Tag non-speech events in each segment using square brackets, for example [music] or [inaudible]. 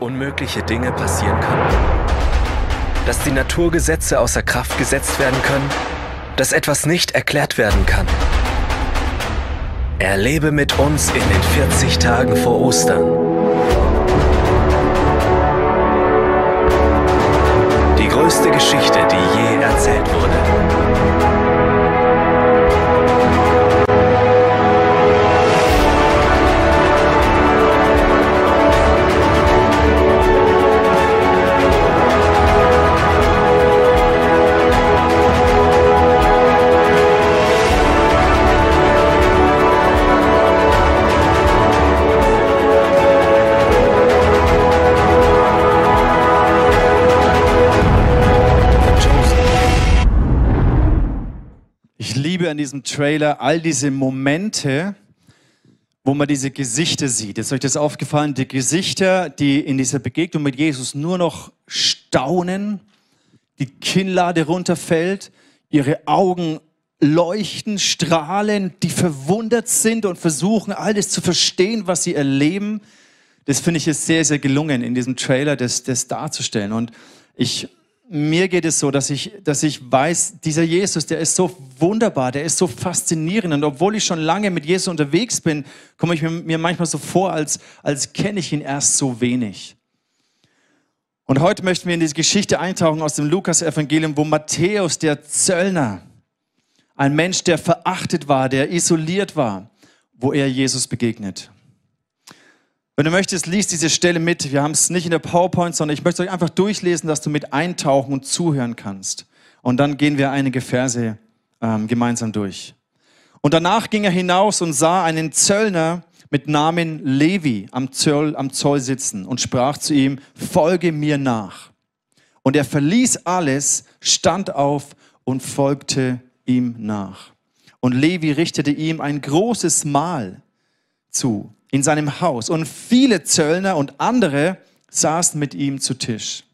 unmögliche Dinge passieren können? Dass die Naturgesetze außer Kraft gesetzt werden können? Dass etwas nicht erklärt werden kann? Erlebe mit uns in den 40 Tagen vor Ostern. Die größte Geschichte, die je erzählt wurde. An diesem Trailer all diese Momente, wo man diese Gesichter sieht. Ist euch das aufgefallen? Die Gesichter, die in dieser Begegnung mit Jesus nur noch staunen, die Kinnlade runterfällt, ihre Augen leuchten, strahlen, die verwundert sind und versuchen, alles zu verstehen, was sie erleben. Das finde ich ist sehr, sehr gelungen, in diesem Trailer das, das darzustellen. Und ich mir geht es so, dass ich, dass ich weiß, dieser Jesus, der ist so wunderbar, der ist so faszinierend. Und obwohl ich schon lange mit Jesus unterwegs bin, komme ich mir, manchmal so vor, als, als kenne ich ihn erst so wenig. Und heute möchten wir in diese Geschichte eintauchen aus dem Lukas-Evangelium, wo Matthäus, der Zöllner, ein Mensch, der verachtet war, der isoliert war, wo er Jesus begegnet. Wenn du möchtest, liest diese Stelle mit. Wir haben es nicht in der PowerPoint, sondern ich möchte euch einfach durchlesen, dass du mit eintauchen und zuhören kannst. Und dann gehen wir einige Verse ähm, gemeinsam durch. Und danach ging er hinaus und sah einen Zöllner mit Namen Levi am Zoll, am Zoll sitzen und sprach zu ihm, folge mir nach. Und er verließ alles, stand auf und folgte ihm nach. Und Levi richtete ihm ein großes Mahl zu in seinem Haus. Und viele Zöllner und andere saßen mit ihm zu Tisch.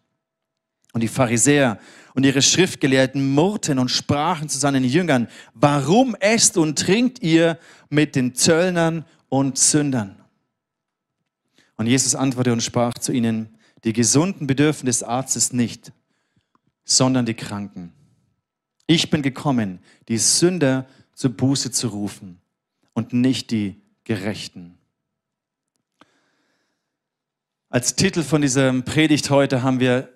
Und die Pharisäer und ihre Schriftgelehrten murrten und sprachen zu seinen Jüngern, warum esst und trinkt ihr mit den Zöllnern und Sündern? Und Jesus antwortete und sprach zu ihnen, die Gesunden bedürfen des Arztes nicht, sondern die Kranken. Ich bin gekommen, die Sünder zur Buße zu rufen und nicht die Gerechten. Als Titel von dieser Predigt heute haben wir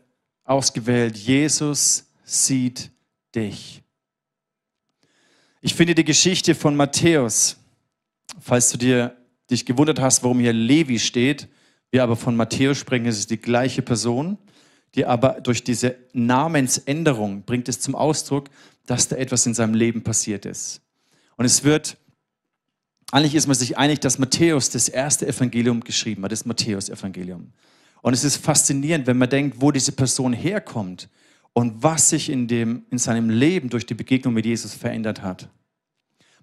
ausgewählt, Jesus sieht dich. Ich finde die Geschichte von Matthäus, falls du dir dich gewundert hast, warum hier Levi steht, wir aber von Matthäus sprechen, es ist die gleiche Person, die aber durch diese Namensänderung bringt es zum Ausdruck, dass da etwas in seinem Leben passiert ist. Und es wird eigentlich ist man sich einig, dass Matthäus das erste Evangelium geschrieben hat, das Matthäus-Evangelium. Und es ist faszinierend, wenn man denkt, wo diese Person herkommt und was sich in, dem, in seinem Leben durch die Begegnung mit Jesus verändert hat.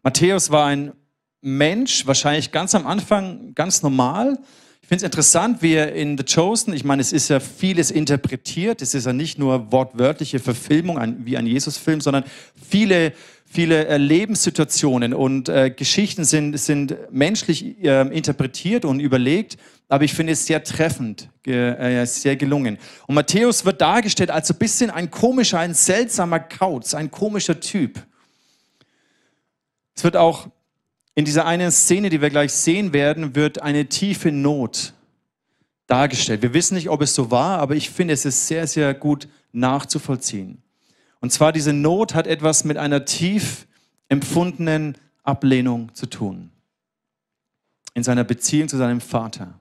Matthäus war ein Mensch, wahrscheinlich ganz am Anfang ganz normal. Ich finde es interessant, wie er in The Chosen, ich meine, es ist ja vieles interpretiert, es ist ja nicht nur wortwörtliche Verfilmung wie ein Jesus-Film, sondern viele viele äh, Lebenssituationen und äh, Geschichten sind, sind menschlich äh, interpretiert und überlegt, aber ich finde es sehr treffend, ge, äh, sehr gelungen. Und Matthäus wird dargestellt als ein bisschen ein komischer, ein seltsamer Kauz, ein komischer Typ. Es wird auch in dieser einen Szene, die wir gleich sehen werden, wird eine tiefe Not dargestellt. Wir wissen nicht, ob es so war, aber ich finde, es ist sehr, sehr gut nachzuvollziehen. Und zwar diese Not hat etwas mit einer tief empfundenen Ablehnung zu tun. In seiner Beziehung zu seinem Vater.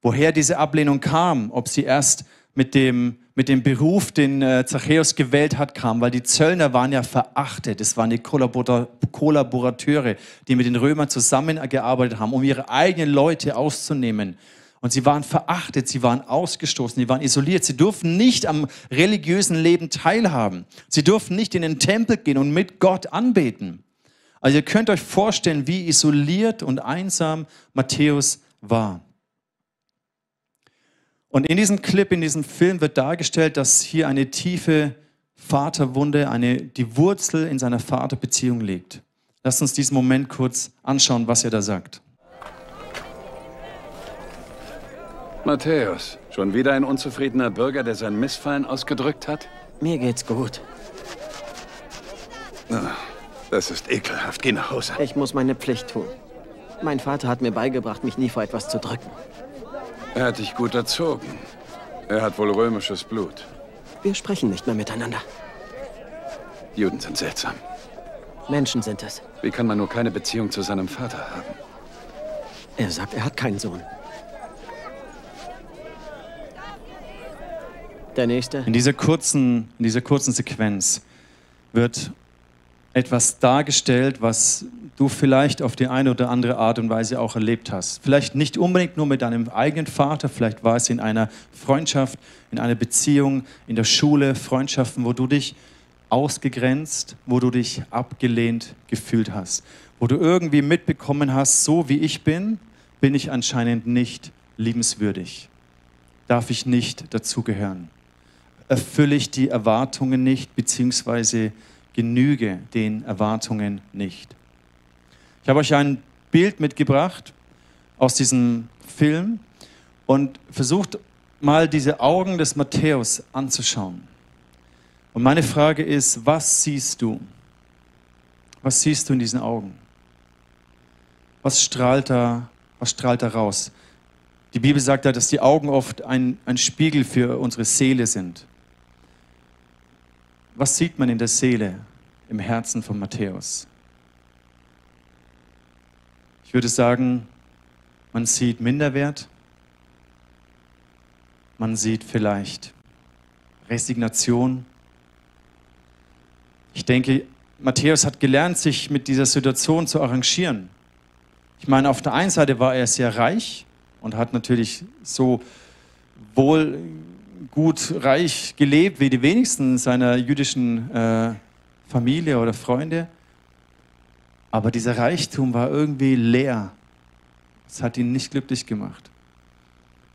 Woher diese Ablehnung kam, ob sie erst mit dem, mit dem Beruf, den äh, Zachäus gewählt hat, kam, weil die Zöllner waren ja verachtet. Es waren die Kollaborateure, die mit den Römern zusammengearbeitet haben, um ihre eigenen Leute auszunehmen und sie waren verachtet, sie waren ausgestoßen, sie waren isoliert. Sie durften nicht am religiösen Leben teilhaben. Sie durften nicht in den Tempel gehen und mit Gott anbeten. Also ihr könnt euch vorstellen, wie isoliert und einsam Matthäus war. Und in diesem Clip, in diesem Film wird dargestellt, dass hier eine tiefe Vaterwunde, eine, die Wurzel in seiner Vaterbeziehung liegt. Lasst uns diesen Moment kurz anschauen, was er da sagt. Matthäus, schon wieder ein unzufriedener Bürger, der sein Missfallen ausgedrückt hat? Mir geht's gut. Das ist ekelhaft. Geh nach Hause. Ich muss meine Pflicht tun. Mein Vater hat mir beigebracht, mich nie vor etwas zu drücken. Er hat dich gut erzogen. Er hat wohl römisches Blut. Wir sprechen nicht mehr miteinander. Juden sind seltsam. Menschen sind es. Wie kann man nur keine Beziehung zu seinem Vater haben? Er sagt, er hat keinen Sohn. Der nächste. In dieser kurzen, in dieser kurzen Sequenz wird etwas dargestellt, was du vielleicht auf die eine oder andere Art und Weise auch erlebt hast. Vielleicht nicht unbedingt nur mit deinem eigenen Vater, vielleicht war es in einer Freundschaft, in einer Beziehung, in der Schule, Freundschaften, wo du dich ausgegrenzt, wo du dich abgelehnt gefühlt hast, wo du irgendwie mitbekommen hast, so wie ich bin, bin ich anscheinend nicht liebenswürdig. Darf ich nicht dazugehören? Erfülle ich die Erwartungen nicht, beziehungsweise genüge den Erwartungen nicht. Ich habe euch ein Bild mitgebracht aus diesem Film und versucht mal diese Augen des Matthäus anzuschauen. Und meine Frage ist, was siehst du? Was siehst du in diesen Augen? Was strahlt da, was strahlt da raus? Die Bibel sagt ja, dass die Augen oft ein, ein Spiegel für unsere Seele sind. Was sieht man in der Seele, im Herzen von Matthäus? Ich würde sagen, man sieht Minderwert, man sieht vielleicht Resignation. Ich denke, Matthäus hat gelernt, sich mit dieser Situation zu arrangieren. Ich meine, auf der einen Seite war er sehr reich und hat natürlich so wohl gut reich gelebt wie die wenigsten seiner jüdischen äh, Familie oder Freunde. Aber dieser Reichtum war irgendwie leer. Es hat ihn nicht glücklich gemacht.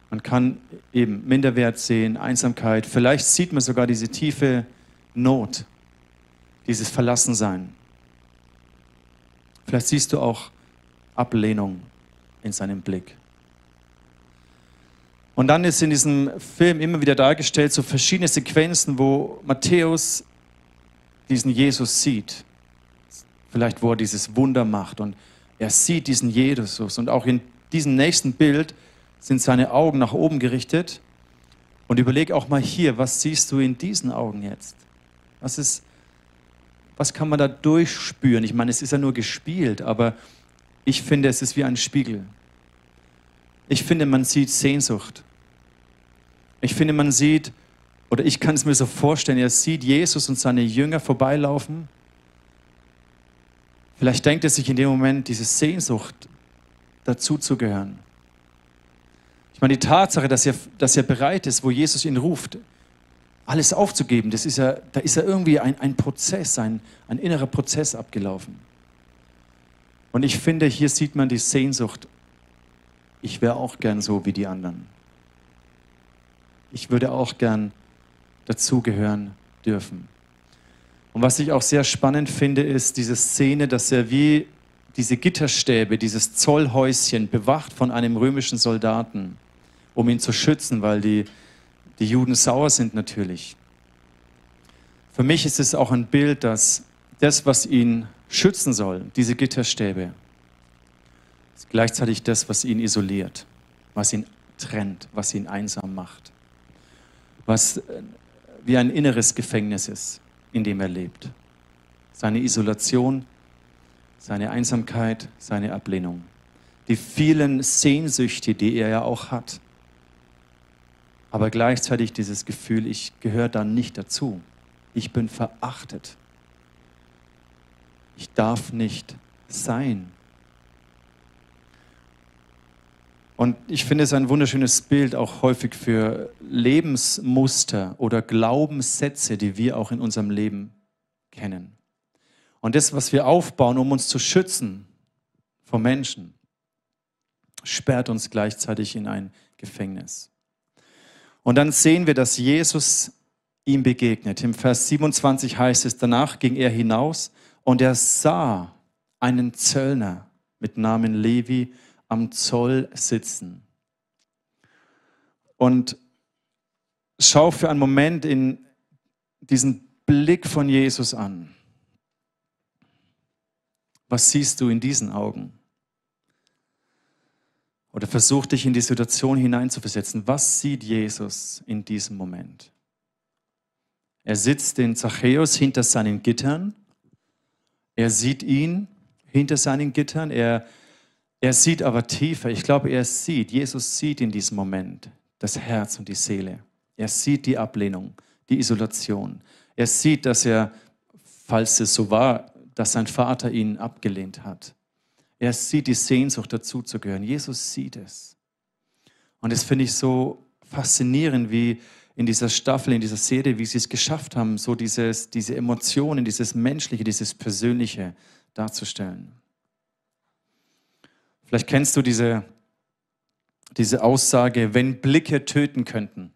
Man kann eben Minderwert sehen, Einsamkeit. Vielleicht sieht man sogar diese tiefe Not, dieses Verlassensein. Vielleicht siehst du auch Ablehnung in seinem Blick. Und dann ist in diesem Film immer wieder dargestellt, so verschiedene Sequenzen, wo Matthäus diesen Jesus sieht. Vielleicht, wo er dieses Wunder macht und er sieht diesen Jesus. Und auch in diesem nächsten Bild sind seine Augen nach oben gerichtet. Und überleg auch mal hier, was siehst du in diesen Augen jetzt? Was ist, was kann man da durchspüren? Ich meine, es ist ja nur gespielt, aber ich finde, es ist wie ein Spiegel. Ich finde, man sieht Sehnsucht. Ich finde, man sieht, oder ich kann es mir so vorstellen, er sieht Jesus und seine Jünger vorbeilaufen. Vielleicht denkt er sich in dem Moment diese Sehnsucht, dazu zu gehören. Ich meine, die Tatsache, dass er, dass er bereit ist, wo Jesus ihn ruft, alles aufzugeben, das ist ja, da ist ja irgendwie ein, ein Prozess, ein, ein innerer Prozess abgelaufen. Und ich finde, hier sieht man die Sehnsucht, ich wäre auch gern so wie die anderen. Ich würde auch gern dazugehören dürfen. Und was ich auch sehr spannend finde, ist diese Szene, dass er wie diese Gitterstäbe, dieses Zollhäuschen bewacht von einem römischen Soldaten, um ihn zu schützen, weil die, die Juden sauer sind natürlich. Für mich ist es auch ein Bild, dass das, was ihn schützen soll, diese Gitterstäbe, ist gleichzeitig das, was ihn isoliert, was ihn trennt, was ihn einsam macht, was wie ein inneres Gefängnis ist, in dem er lebt. Seine Isolation, seine Einsamkeit, seine Ablehnung, die vielen Sehnsüchte, die er ja auch hat, aber gleichzeitig dieses Gefühl, ich gehöre da nicht dazu. Ich bin verachtet. Ich darf nicht sein. Und ich finde es ein wunderschönes Bild auch häufig für Lebensmuster oder Glaubenssätze, die wir auch in unserem Leben kennen. Und das, was wir aufbauen, um uns zu schützen vor Menschen, sperrt uns gleichzeitig in ein Gefängnis. Und dann sehen wir, dass Jesus ihm begegnet. Im Vers 27 heißt es, danach ging er hinaus und er sah einen Zöllner mit Namen Levi am Zoll sitzen. Und schau für einen Moment in diesen Blick von Jesus an. Was siehst du in diesen Augen? Oder versuch dich in die Situation hineinzuversetzen. Was sieht Jesus in diesem Moment? Er sitzt den Zachäus hinter seinen Gittern. Er sieht ihn hinter seinen Gittern. Er, er sieht aber tiefer. Ich glaube, er sieht, Jesus sieht in diesem Moment das Herz und die Seele. Er sieht die Ablehnung, die Isolation. Er sieht, dass er, falls es so war, dass sein Vater ihn abgelehnt hat. Er sieht die Sehnsucht dazuzugehören. Jesus sieht es. Und das finde ich so faszinierend, wie in dieser Staffel, in dieser Serie, wie sie es geschafft haben, so dieses, diese Emotionen, dieses Menschliche, dieses Persönliche darzustellen. Vielleicht kennst du diese, diese Aussage, wenn Blicke töten könnten.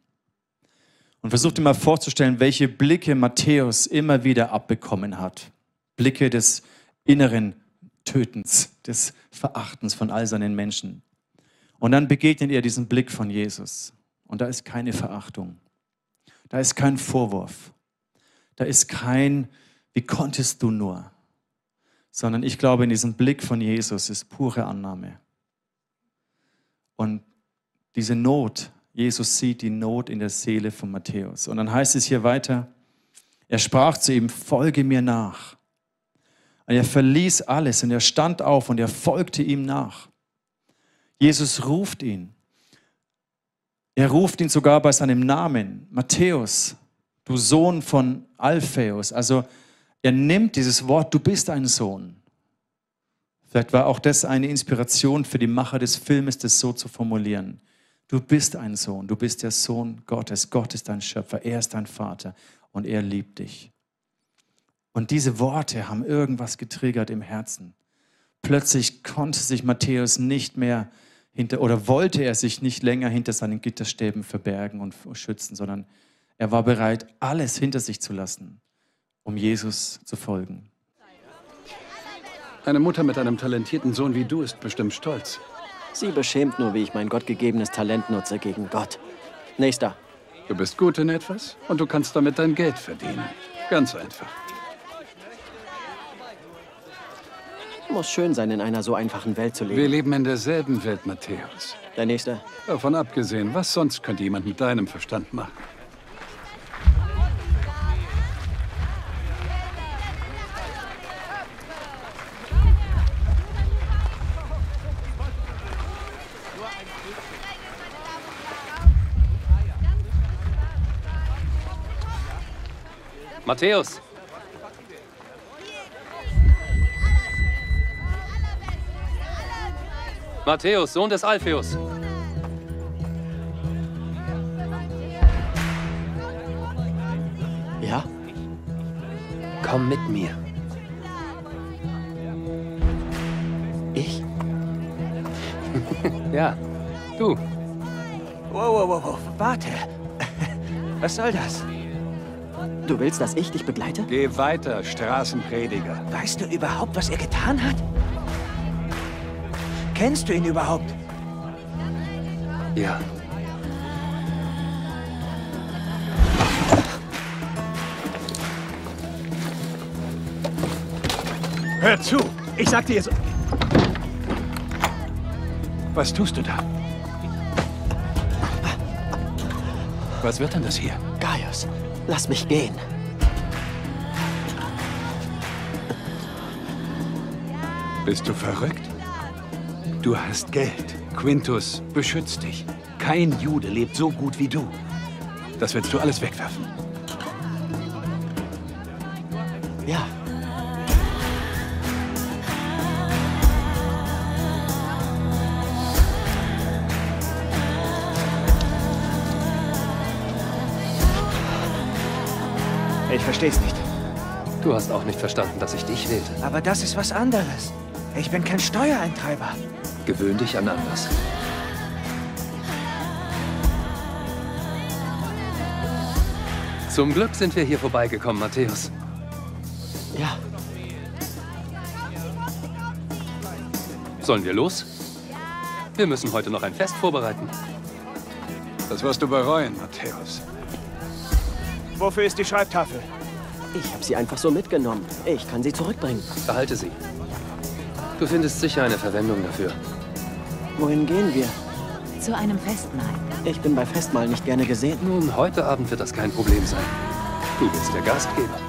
Und versuch dir mal vorzustellen, welche Blicke Matthäus immer wieder abbekommen hat. Blicke des inneren Tötens, des Verachtens von all seinen Menschen. Und dann begegnet er diesen Blick von Jesus. Und da ist keine Verachtung. Da ist kein Vorwurf. Da ist kein, wie konntest du nur? Sondern ich glaube, in diesem Blick von Jesus ist pure Annahme. Und diese Not, Jesus sieht die Not in der Seele von Matthäus. Und dann heißt es hier weiter, er sprach zu ihm, folge mir nach. Und er verließ alles und er stand auf und er folgte ihm nach. Jesus ruft ihn. Er ruft ihn sogar bei seinem Namen, Matthäus, du Sohn von Alphaeus. Also er nimmt dieses Wort, du bist ein Sohn. Vielleicht war auch das eine Inspiration für die Macher des Filmes, das so zu formulieren. Du bist ein Sohn, du bist der Sohn Gottes. Gott ist dein Schöpfer, er ist dein Vater und er liebt dich. Und diese Worte haben irgendwas getriggert im Herzen. Plötzlich konnte sich Matthäus nicht mehr hinter, oder wollte er sich nicht länger hinter seinen Gitterstäben verbergen und schützen, sondern er war bereit, alles hinter sich zu lassen, um Jesus zu folgen. Eine Mutter mit einem talentierten Sohn wie du ist bestimmt stolz. Sie beschämt nur, wie ich mein gottgegebenes Talent nutze gegen Gott. Nächster. Du bist gut in etwas und du kannst damit dein Geld verdienen. Ganz einfach. Muss schön sein, in einer so einfachen Welt zu Wir leben. leben in derselben Welt, Matthäus. Der Nächste. Davon abgesehen, was sonst könnte jemand mit deinem Verstand machen? Matthäus! Matthäus, Sohn des Alpheus. Ja? Komm mit mir. Ich? [laughs] Ja, du. Wow, wow, wow, warte. Was soll das? Du willst, dass ich dich begleite? Geh weiter, Straßenprediger. Weißt du überhaupt, was er getan hat? Kennst du ihn überhaupt? Ja. Hör zu! Ich sag dir so. Was tust du da? Was wird denn das hier? Gaius, lass mich gehen. Bist du verrückt? Du hast Geld. Quintus beschützt dich. Kein Jude lebt so gut wie du. Das willst du alles wegwerfen. Ja. Versteh's nicht. Du hast auch nicht verstanden, dass ich dich wählte. Aber das ist was anderes. Ich bin kein Steuereintreiber. Gewöhn dich an anders. Zum Glück sind wir hier vorbeigekommen, Matthäus. Ja. Sollen wir los? Wir müssen heute noch ein Fest vorbereiten. Das wirst du bereuen, Matthäus. Wofür ist die Schreibtafel? Ich habe sie einfach so mitgenommen. Ich kann sie zurückbringen. Behalte sie. Du findest sicher eine Verwendung dafür. Wohin gehen wir? Zu einem Festmahl. Ich bin bei Festmahl nicht gerne gesehen. Nun, heute Abend wird das kein Problem sein. Du bist der Gastgeber.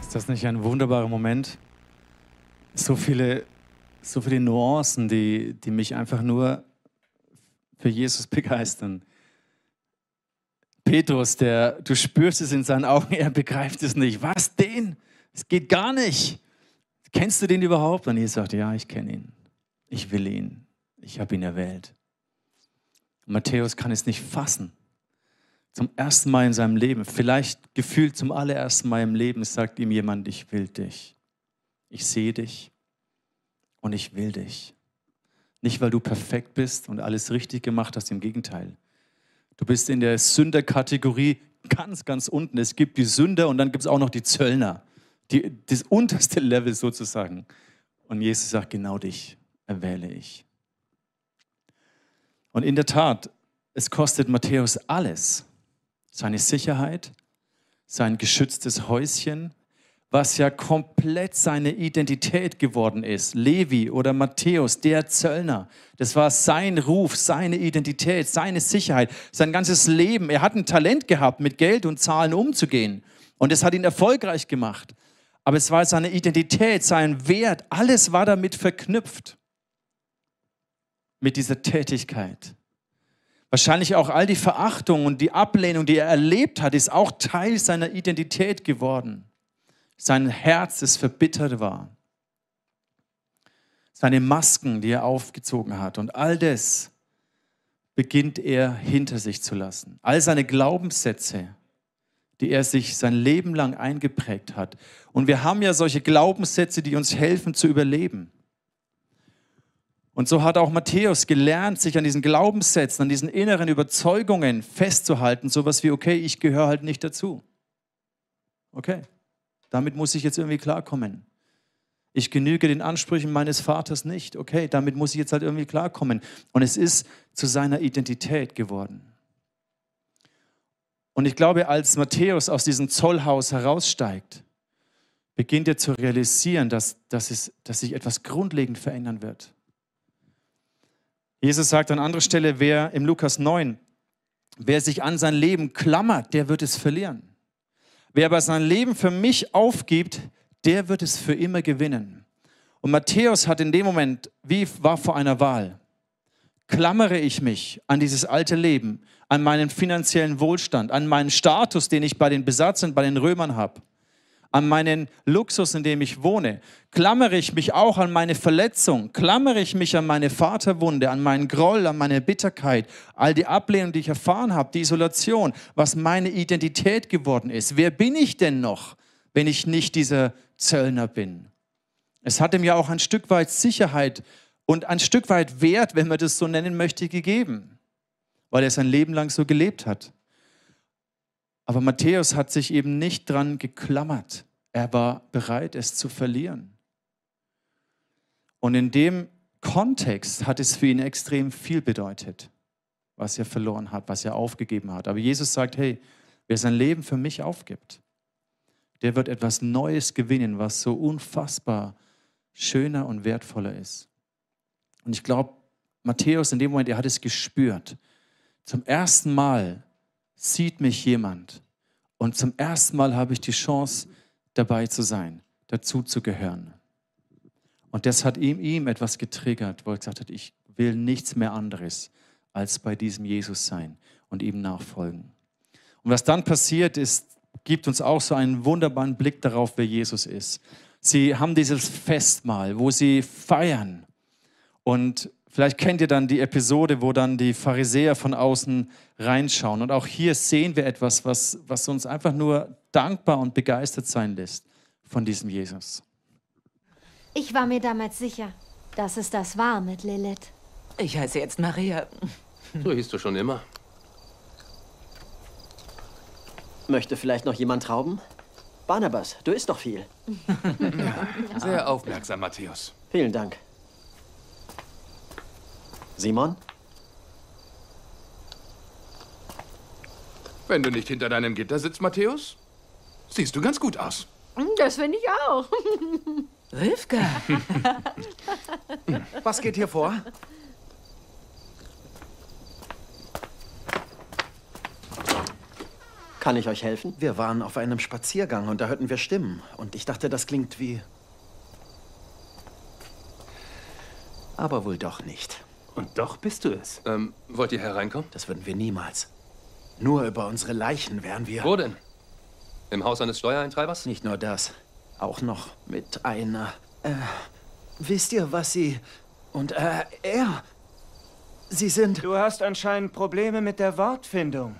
Ist das nicht ein wunderbarer Moment? So viele, so viele Nuancen, die, die mich einfach nur für Jesus begeistern. Petrus, der, du spürst es in seinen Augen, [laughs] er begreift es nicht. Was, den? Es geht gar nicht. Kennst du den überhaupt? Und Jesus sagt, ja, ich kenne ihn. Ich will ihn. Ich habe ihn erwählt. Und Matthäus kann es nicht fassen. Zum ersten Mal in seinem Leben, vielleicht gefühlt zum allerersten Mal im Leben, sagt ihm jemand, ich will dich. Ich sehe dich und ich will dich. Nicht, weil du perfekt bist und alles richtig gemacht hast, im Gegenteil. Du bist in der Sünderkategorie ganz, ganz unten. Es gibt die Sünder und dann gibt es auch noch die Zöllner. Die, das unterste Level sozusagen. Und Jesus sagt, genau dich erwähle ich. Und in der Tat, es kostet Matthäus alles. Seine Sicherheit, sein geschütztes Häuschen, was ja komplett seine Identität geworden ist. Levi oder Matthäus, der Zöllner, das war sein Ruf, seine Identität, seine Sicherheit, sein ganzes Leben. Er hat ein Talent gehabt, mit Geld und Zahlen umzugehen. Und es hat ihn erfolgreich gemacht. Aber es war seine Identität, sein Wert, alles war damit verknüpft. Mit dieser Tätigkeit. Wahrscheinlich auch all die Verachtung und die Ablehnung, die er erlebt hat, ist auch Teil seiner Identität geworden sein Herz, das verbittert war, seine Masken, die er aufgezogen hat und all das beginnt er hinter sich zu lassen. All seine Glaubenssätze, die er sich sein Leben lang eingeprägt hat. Und wir haben ja solche Glaubenssätze, die uns helfen zu überleben. Und so hat auch Matthäus gelernt, sich an diesen Glaubenssätzen, an diesen inneren Überzeugungen festzuhalten. Sowas wie, okay, ich gehöre halt nicht dazu. Okay. Damit muss ich jetzt irgendwie klarkommen. Ich genüge den Ansprüchen meines Vaters nicht. Okay, damit muss ich jetzt halt irgendwie klarkommen. Und es ist zu seiner Identität geworden. Und ich glaube, als Matthäus aus diesem Zollhaus heraussteigt, beginnt er zu realisieren, dass, dass, es, dass sich etwas grundlegend verändern wird. Jesus sagt an anderer Stelle, wer im Lukas 9, wer sich an sein Leben klammert, der wird es verlieren. Wer aber sein Leben für mich aufgibt, der wird es für immer gewinnen. Und Matthäus hat in dem Moment, wie war vor einer Wahl, klammere ich mich an dieses alte Leben, an meinen finanziellen Wohlstand, an meinen Status, den ich bei den Besatzern, bei den Römern habe, an meinen Luxus, in dem ich wohne? Klammere ich mich auch an meine Verletzung? Klammere ich mich an meine Vaterwunde, an meinen Groll, an meine Bitterkeit, all die Ablehnung, die ich erfahren habe, die Isolation, was meine Identität geworden ist? Wer bin ich denn noch, wenn ich nicht dieser Zöllner bin? Es hat ihm ja auch ein Stück weit Sicherheit und ein Stück weit Wert, wenn man das so nennen möchte, gegeben, weil er sein Leben lang so gelebt hat. Aber Matthäus hat sich eben nicht dran geklammert. Er war bereit, es zu verlieren. Und in dem Kontext hat es für ihn extrem viel bedeutet, was er verloren hat, was er aufgegeben hat. Aber Jesus sagt, hey, wer sein Leben für mich aufgibt, der wird etwas Neues gewinnen, was so unfassbar schöner und wertvoller ist. Und ich glaube, Matthäus in dem Moment, er hat es gespürt. Zum ersten Mal sieht mich jemand und zum ersten Mal habe ich die Chance, dabei zu sein, dazu zu gehören. Und das hat ihm, ihm etwas getriggert, wo er gesagt hat, ich will nichts mehr anderes als bei diesem Jesus sein und ihm nachfolgen. Und was dann passiert ist, gibt uns auch so einen wunderbaren Blick darauf, wer Jesus ist. Sie haben dieses Festmahl, wo sie feiern. Und Vielleicht kennt ihr dann die Episode, wo dann die Pharisäer von außen reinschauen. Und auch hier sehen wir etwas, was, was uns einfach nur dankbar und begeistert sein lässt von diesem Jesus. Ich war mir damals sicher, dass es das war mit Lilith. Ich heiße jetzt Maria. So hieß du schon immer. Möchte vielleicht noch jemand Trauben? Barnabas, du isst doch viel. [laughs] Sehr aufmerksam, Matthäus. Vielen Dank. Simon? Wenn du nicht hinter deinem Gitter sitzt, Matthäus, siehst du ganz gut aus. Das finde ich auch. [laughs] Rivka. [laughs] Was geht hier vor? Kann ich euch helfen? Wir waren auf einem Spaziergang und da hörten wir Stimmen. Und ich dachte, das klingt wie... Aber wohl doch nicht. Und doch bist du es. Ähm, wollt ihr hereinkommen? Das würden wir niemals. Nur über unsere Leichen wären wir... Wo denn? Im Haus eines Steuereintreibers? Nicht nur das. Auch noch mit einer... Äh, wisst ihr, was sie... Und äh, er... Sie sind... Du hast anscheinend Probleme mit der Wortfindung.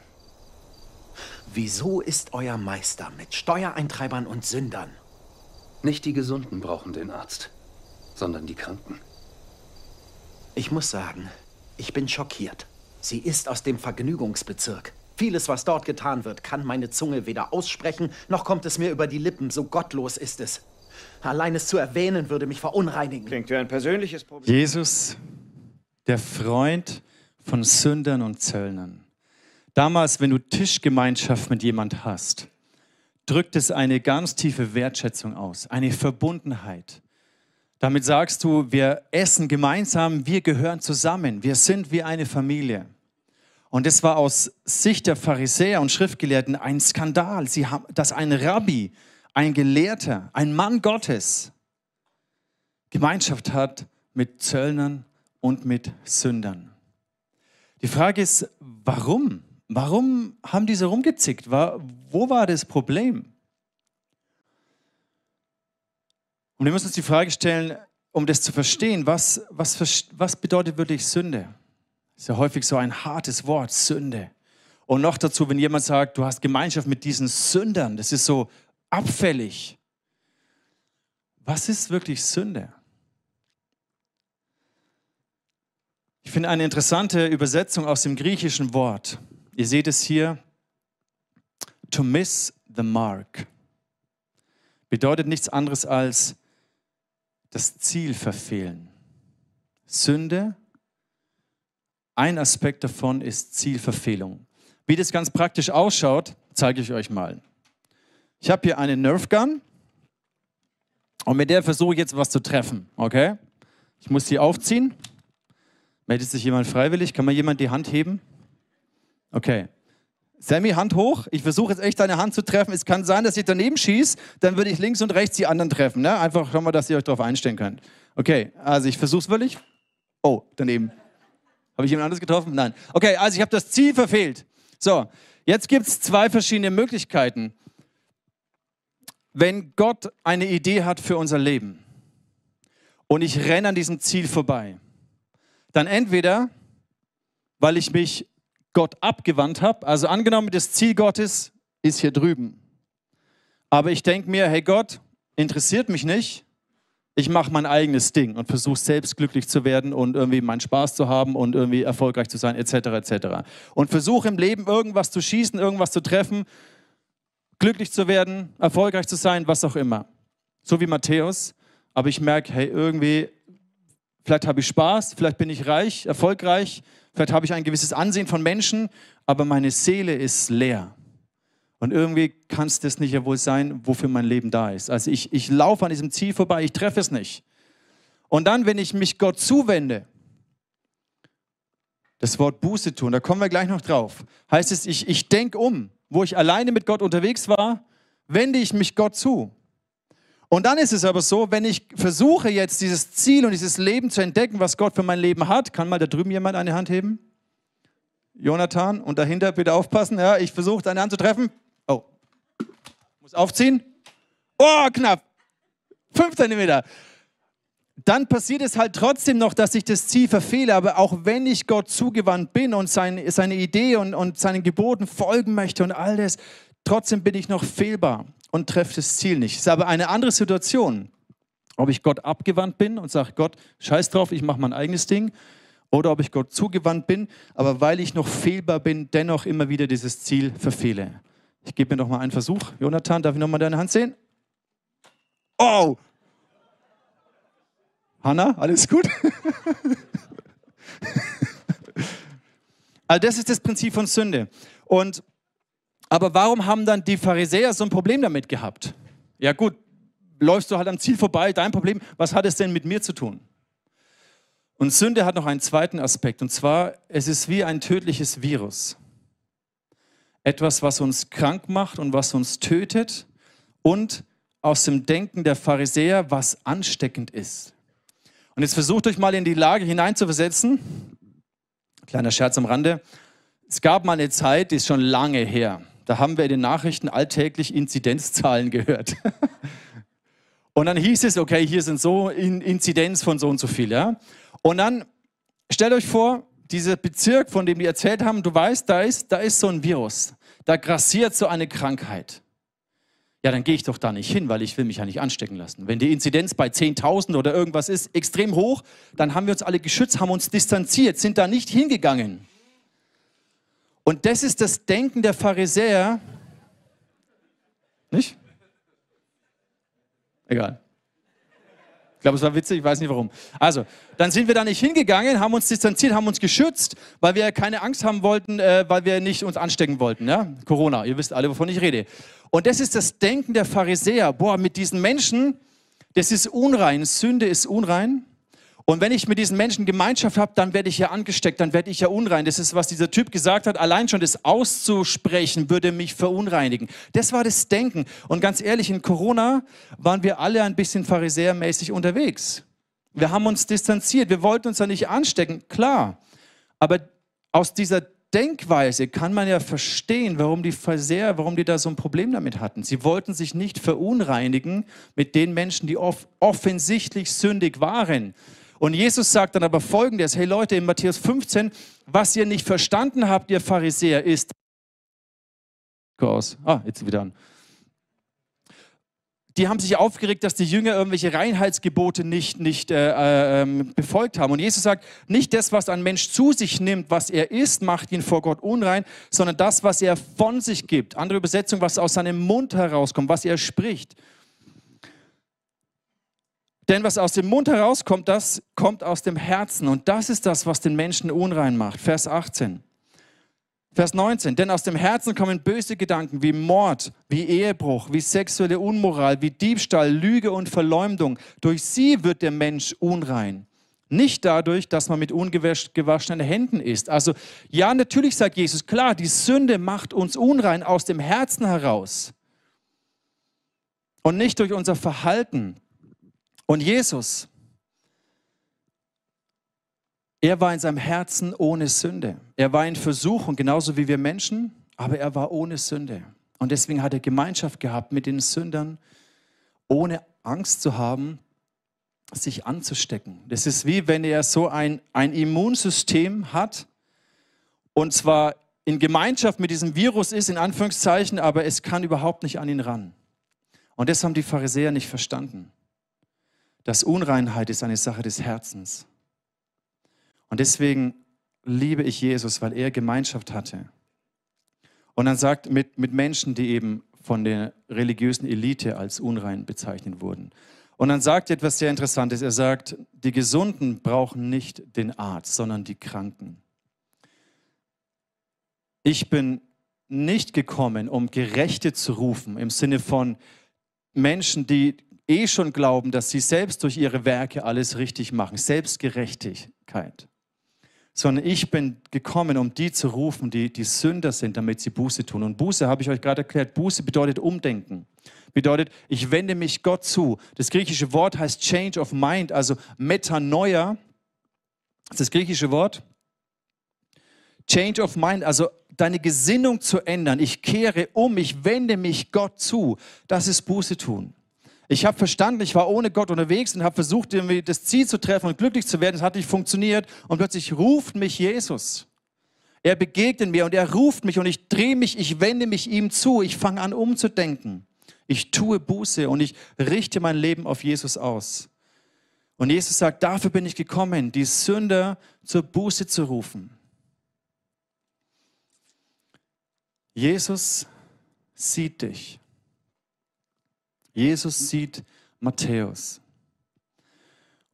Wieso ist euer Meister mit Steuereintreibern und Sündern? Nicht die Gesunden brauchen den Arzt, sondern die Kranken. Ich muss sagen, ich bin schockiert. Sie ist aus dem Vergnügungsbezirk. Vieles, was dort getan wird, kann meine Zunge weder aussprechen, noch kommt es mir über die Lippen, so gottlos ist es. Allein es zu erwähnen, würde mich verunreinigen. Klingt wie ein persönliches Problem. Jesus, der Freund von Sündern und Zöllnern. Damals, wenn du Tischgemeinschaft mit jemand hast, drückt es eine ganz tiefe Wertschätzung aus, eine Verbundenheit. Damit sagst du, wir essen gemeinsam, wir gehören zusammen, wir sind wie eine Familie. Und das war aus Sicht der Pharisäer und Schriftgelehrten ein Skandal, haben, dass ein Rabbi, ein Gelehrter, ein Mann Gottes Gemeinschaft hat mit Zöllnern und mit Sündern. Die Frage ist, warum? Warum haben diese rumgezickt? Wo war das Problem? Und wir müssen uns die Frage stellen, um das zu verstehen, was, was, was bedeutet wirklich Sünde? Das ist ja häufig so ein hartes Wort, Sünde. Und noch dazu, wenn jemand sagt, du hast Gemeinschaft mit diesen Sündern, das ist so abfällig. Was ist wirklich Sünde? Ich finde eine interessante Übersetzung aus dem griechischen Wort. Ihr seht es hier, to miss the mark bedeutet nichts anderes als das Ziel verfehlen. Sünde, ein Aspekt davon ist Zielverfehlung. Wie das ganz praktisch ausschaut, zeige ich euch mal. Ich habe hier eine Nerf Gun und mit der versuche ich jetzt was zu treffen. Okay? Ich muss sie aufziehen. Meldet sich jemand freiwillig? Kann mal jemand die Hand heben? Okay. Sammy, Hand hoch. Ich versuche jetzt echt deine Hand zu treffen. Es kann sein, dass ich daneben schieße, dann würde ich links und rechts die anderen treffen. Ne? Einfach schon mal, dass ihr euch darauf einstellen könnt. Okay, also ich versuche es wirklich. Oh, daneben. Habe ich jemand anderes getroffen? Nein. Okay, also ich habe das Ziel verfehlt. So, jetzt gibt es zwei verschiedene Möglichkeiten. Wenn Gott eine Idee hat für unser Leben und ich renne an diesem Ziel vorbei, dann entweder, weil ich mich Gott abgewandt habe. Also angenommen, das Ziel Gottes ist hier drüben. Aber ich denke mir, hey Gott, interessiert mich nicht. Ich mache mein eigenes Ding und versuche selbst glücklich zu werden und irgendwie meinen Spaß zu haben und irgendwie erfolgreich zu sein, etc. etc. Und versuche im Leben irgendwas zu schießen, irgendwas zu treffen, glücklich zu werden, erfolgreich zu sein, was auch immer. So wie Matthäus. Aber ich merke, hey, irgendwie, vielleicht habe ich Spaß, vielleicht bin ich reich, erfolgreich, Vielleicht habe ich ein gewisses Ansehen von Menschen, aber meine Seele ist leer. Und irgendwie kann es das nicht ja wohl sein, wofür mein Leben da ist. Also ich, ich laufe an diesem Ziel vorbei, ich treffe es nicht. Und dann, wenn ich mich Gott zuwende, das Wort Buße tun, da kommen wir gleich noch drauf, heißt es, ich, ich denke um, wo ich alleine mit Gott unterwegs war, wende ich mich Gott zu. Und dann ist es aber so, wenn ich versuche jetzt dieses Ziel und dieses Leben zu entdecken, was Gott für mein Leben hat, kann mal da drüben jemand eine Hand heben? Jonathan, und dahinter bitte aufpassen. Ja, ich versuche deine Hand zu treffen. Oh, muss aufziehen. Oh, knapp. Fünf Zentimeter. Dann passiert es halt trotzdem noch, dass ich das Ziel verfehle. Aber auch wenn ich Gott zugewandt bin und seine, seine Idee und, und seinen Geboten folgen möchte und all das, trotzdem bin ich noch fehlbar und treffe das Ziel nicht. Es ist aber eine andere Situation, ob ich Gott abgewandt bin und sage, Gott, scheiß drauf, ich mache mein eigenes Ding, oder ob ich Gott zugewandt bin, aber weil ich noch fehlbar bin, dennoch immer wieder dieses Ziel verfehle. Ich gebe mir noch mal einen Versuch. Jonathan, darf ich noch mal deine Hand sehen? Oh! Hanna, alles gut? [laughs] also das ist das Prinzip von Sünde. Und Aber warum haben dann die Pharisäer so ein Problem damit gehabt? Ja gut, läufst du halt am Ziel vorbei, dein Problem, was hat es denn mit mir zu tun? Und Sünde hat noch einen zweiten Aspekt, und zwar, es ist wie ein tödliches Virus. Etwas, was uns krank macht und was uns tötet und aus dem Denken der Pharisäer, was ansteckend ist. Und jetzt versucht euch mal in die Lage hineinzuversetzen. Kleiner Scherz am Rande. Es gab mal eine Zeit, die ist schon lange her. Da haben wir in den Nachrichten alltäglich Inzidenzzahlen gehört. [laughs] und dann hieß es, okay, hier sind so Inzidenz von so und so viel. Ja? Und dann stellt euch vor, dieser Bezirk, von dem die erzählt haben, du weißt, da ist, da ist so ein Virus. Da grassiert so eine Krankheit ja, dann gehe ich doch da nicht hin, weil ich will mich ja nicht anstecken lassen. Wenn die Inzidenz bei 10.000 oder irgendwas ist, extrem hoch, dann haben wir uns alle geschützt, haben uns distanziert, sind da nicht hingegangen. Und das ist das Denken der Pharisäer. Nicht? Egal. Ich glaube, es war witzig, ich weiß nicht warum. Also, dann sind wir da nicht hingegangen, haben uns distanziert, haben uns geschützt, weil wir keine Angst haben wollten, äh, weil wir nicht uns anstecken wollten. Ja? Corona, ihr wisst alle, wovon ich rede. Und das ist das Denken der Pharisäer. Boah, mit diesen Menschen, das ist unrein, Sünde ist unrein. Und wenn ich mit diesen Menschen Gemeinschaft habe, dann werde ich ja angesteckt, dann werde ich ja unrein. Das ist, was dieser Typ gesagt hat. Allein schon das auszusprechen würde mich verunreinigen. Das war das Denken. Und ganz ehrlich, in Corona waren wir alle ein bisschen pharisäermäßig unterwegs. Wir haben uns distanziert. Wir wollten uns ja nicht anstecken, klar. Aber aus dieser Denkweise kann man ja verstehen, warum die Pharisäer, warum die da so ein Problem damit hatten. Sie wollten sich nicht verunreinigen mit den Menschen, die off offensichtlich sündig waren. Und Jesus sagt dann aber folgendes, hey Leute, in Matthäus 15, was ihr nicht verstanden habt, ihr Pharisäer, ist. Ah, jetzt wieder an. Die haben sich aufgeregt, dass die Jünger irgendwelche Reinheitsgebote nicht, nicht äh, äh, befolgt haben. Und Jesus sagt, nicht das, was ein Mensch zu sich nimmt, was er isst, macht ihn vor Gott unrein, sondern das, was er von sich gibt. Andere Übersetzung, was aus seinem Mund herauskommt, was er spricht. Denn was aus dem Mund herauskommt, das kommt aus dem Herzen. Und das ist das, was den Menschen unrein macht. Vers 18. Vers 19. Denn aus dem Herzen kommen böse Gedanken wie Mord, wie Ehebruch, wie sexuelle Unmoral, wie Diebstahl, Lüge und Verleumdung. Durch sie wird der Mensch unrein. Nicht dadurch, dass man mit ungewaschenen Händen isst. Also ja, natürlich sagt Jesus, klar, die Sünde macht uns unrein aus dem Herzen heraus. Und nicht durch unser Verhalten. Und Jesus, er war in seinem Herzen ohne Sünde. Er war in Versuchung, genauso wie wir Menschen, aber er war ohne Sünde. Und deswegen hat er Gemeinschaft gehabt mit den Sündern, ohne Angst zu haben, sich anzustecken. Das ist wie wenn er so ein, ein Immunsystem hat und zwar in Gemeinschaft mit diesem Virus ist, in Anführungszeichen, aber es kann überhaupt nicht an ihn ran. Und das haben die Pharisäer nicht verstanden dass Unreinheit ist eine Sache des Herzens. Und deswegen liebe ich Jesus, weil er Gemeinschaft hatte. Und dann sagt mit, mit Menschen, die eben von der religiösen Elite als unrein bezeichnet wurden. Und dann sagt er etwas sehr Interessantes. Er sagt, die Gesunden brauchen nicht den Arzt, sondern die Kranken. Ich bin nicht gekommen, um Gerechte zu rufen, im Sinne von Menschen, die eh schon glauben, dass sie selbst durch ihre Werke alles richtig machen, Selbstgerechtigkeit. Sondern ich bin gekommen, um die zu rufen, die, die Sünder sind, damit sie Buße tun. Und Buße, habe ich euch gerade erklärt, Buße bedeutet Umdenken. Bedeutet, ich wende mich Gott zu. Das griechische Wort heißt Change of Mind, also Metanoia. Das das griechische Wort. Change of Mind, also deine Gesinnung zu ändern. Ich kehre um, ich wende mich Gott zu. Das ist Buße tun. Ich habe verstanden, ich war ohne Gott unterwegs und habe versucht, irgendwie das Ziel zu treffen und glücklich zu werden. Es hat nicht funktioniert. Und plötzlich ruft mich Jesus. Er begegnet mir und er ruft mich und ich drehe mich, ich wende mich ihm zu. Ich fange an umzudenken. Ich tue Buße und ich richte mein Leben auf Jesus aus. Und Jesus sagt, dafür bin ich gekommen, die Sünder zur Buße zu rufen. Jesus sieht dich. Jesus sieht Matthäus.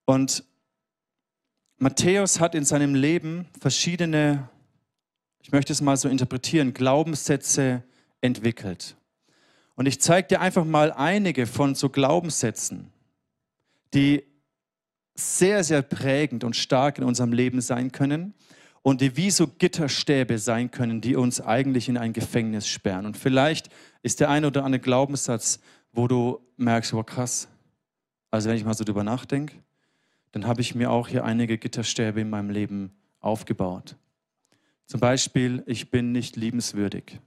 Und Matthäus hat in seinem Leben verschiedene, ich möchte es mal so interpretieren, Glaubenssätze entwickelt. Und ich zeige dir einfach mal einige von so Glaubenssätzen, die sehr, sehr prägend und stark in unserem Leben sein können und die wie so Gitterstäbe sein können, die uns eigentlich in ein Gefängnis sperren. Und vielleicht ist der eine oder andere Glaubenssatz, wo du merkst, oh krass, also wenn ich mal so drüber nachdenke, dann habe ich mir auch hier einige Gitterstäbe in meinem Leben aufgebaut. Zum Beispiel, ich bin nicht liebenswürdig.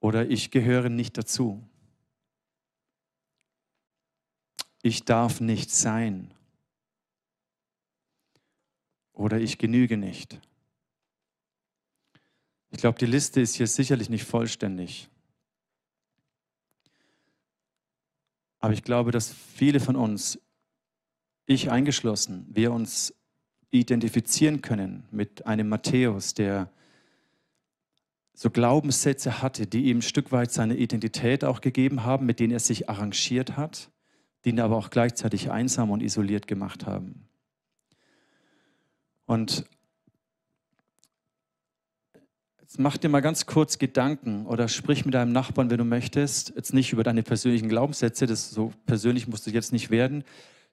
Oder ich gehöre nicht dazu. Ich darf nicht sein. Oder ich genüge nicht. Ich glaube, die Liste ist hier sicherlich nicht vollständig. Aber ich glaube, dass viele von uns, ich eingeschlossen, wir uns identifizieren können mit einem Matthäus, der so Glaubenssätze hatte, die ihm ein Stück weit seine Identität auch gegeben haben, mit denen er sich arrangiert hat, die ihn aber auch gleichzeitig einsam und isoliert gemacht haben. Und jetzt mach dir mal ganz kurz Gedanken oder sprich mit deinem Nachbarn, wenn du möchtest, jetzt nicht über deine persönlichen Glaubenssätze, das so persönlich musst du jetzt nicht werden,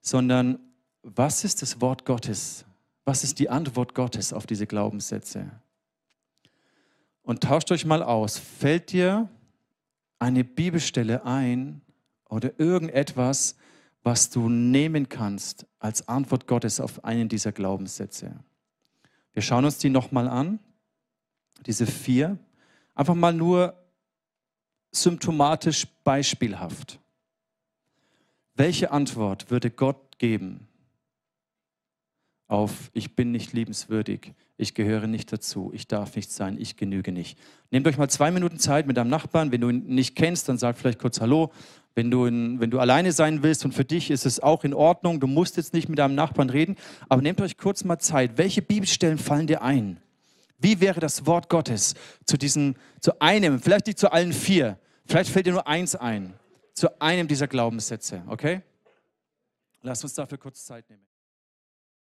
sondern was ist das Wort Gottes? Was ist die Antwort Gottes auf diese Glaubenssätze? Und tauscht euch mal aus. Fällt dir eine Bibelstelle ein oder irgendetwas, was du nehmen kannst als Antwort Gottes auf einen dieser Glaubenssätze? Wir schauen uns die nochmal an, diese vier. Einfach mal nur symptomatisch beispielhaft. Welche Antwort würde Gott geben auf ich bin nicht liebenswürdig, ich gehöre nicht dazu, ich darf nicht sein, ich genüge nicht. Nehmt euch mal zwei Minuten Zeit mit deinem Nachbarn. Wenn du ihn nicht kennst, dann sag vielleicht kurz Hallo. Wenn du, in, wenn du alleine sein willst und für dich ist es auch in Ordnung, du musst jetzt nicht mit deinem Nachbarn reden, aber nehmt euch kurz mal Zeit. Welche Bibelstellen fallen dir ein? Wie wäre das Wort Gottes zu diesem, zu einem, vielleicht nicht zu allen vier, vielleicht fällt dir nur eins ein, zu einem dieser Glaubenssätze, okay? Lass uns dafür kurz Zeit nehmen.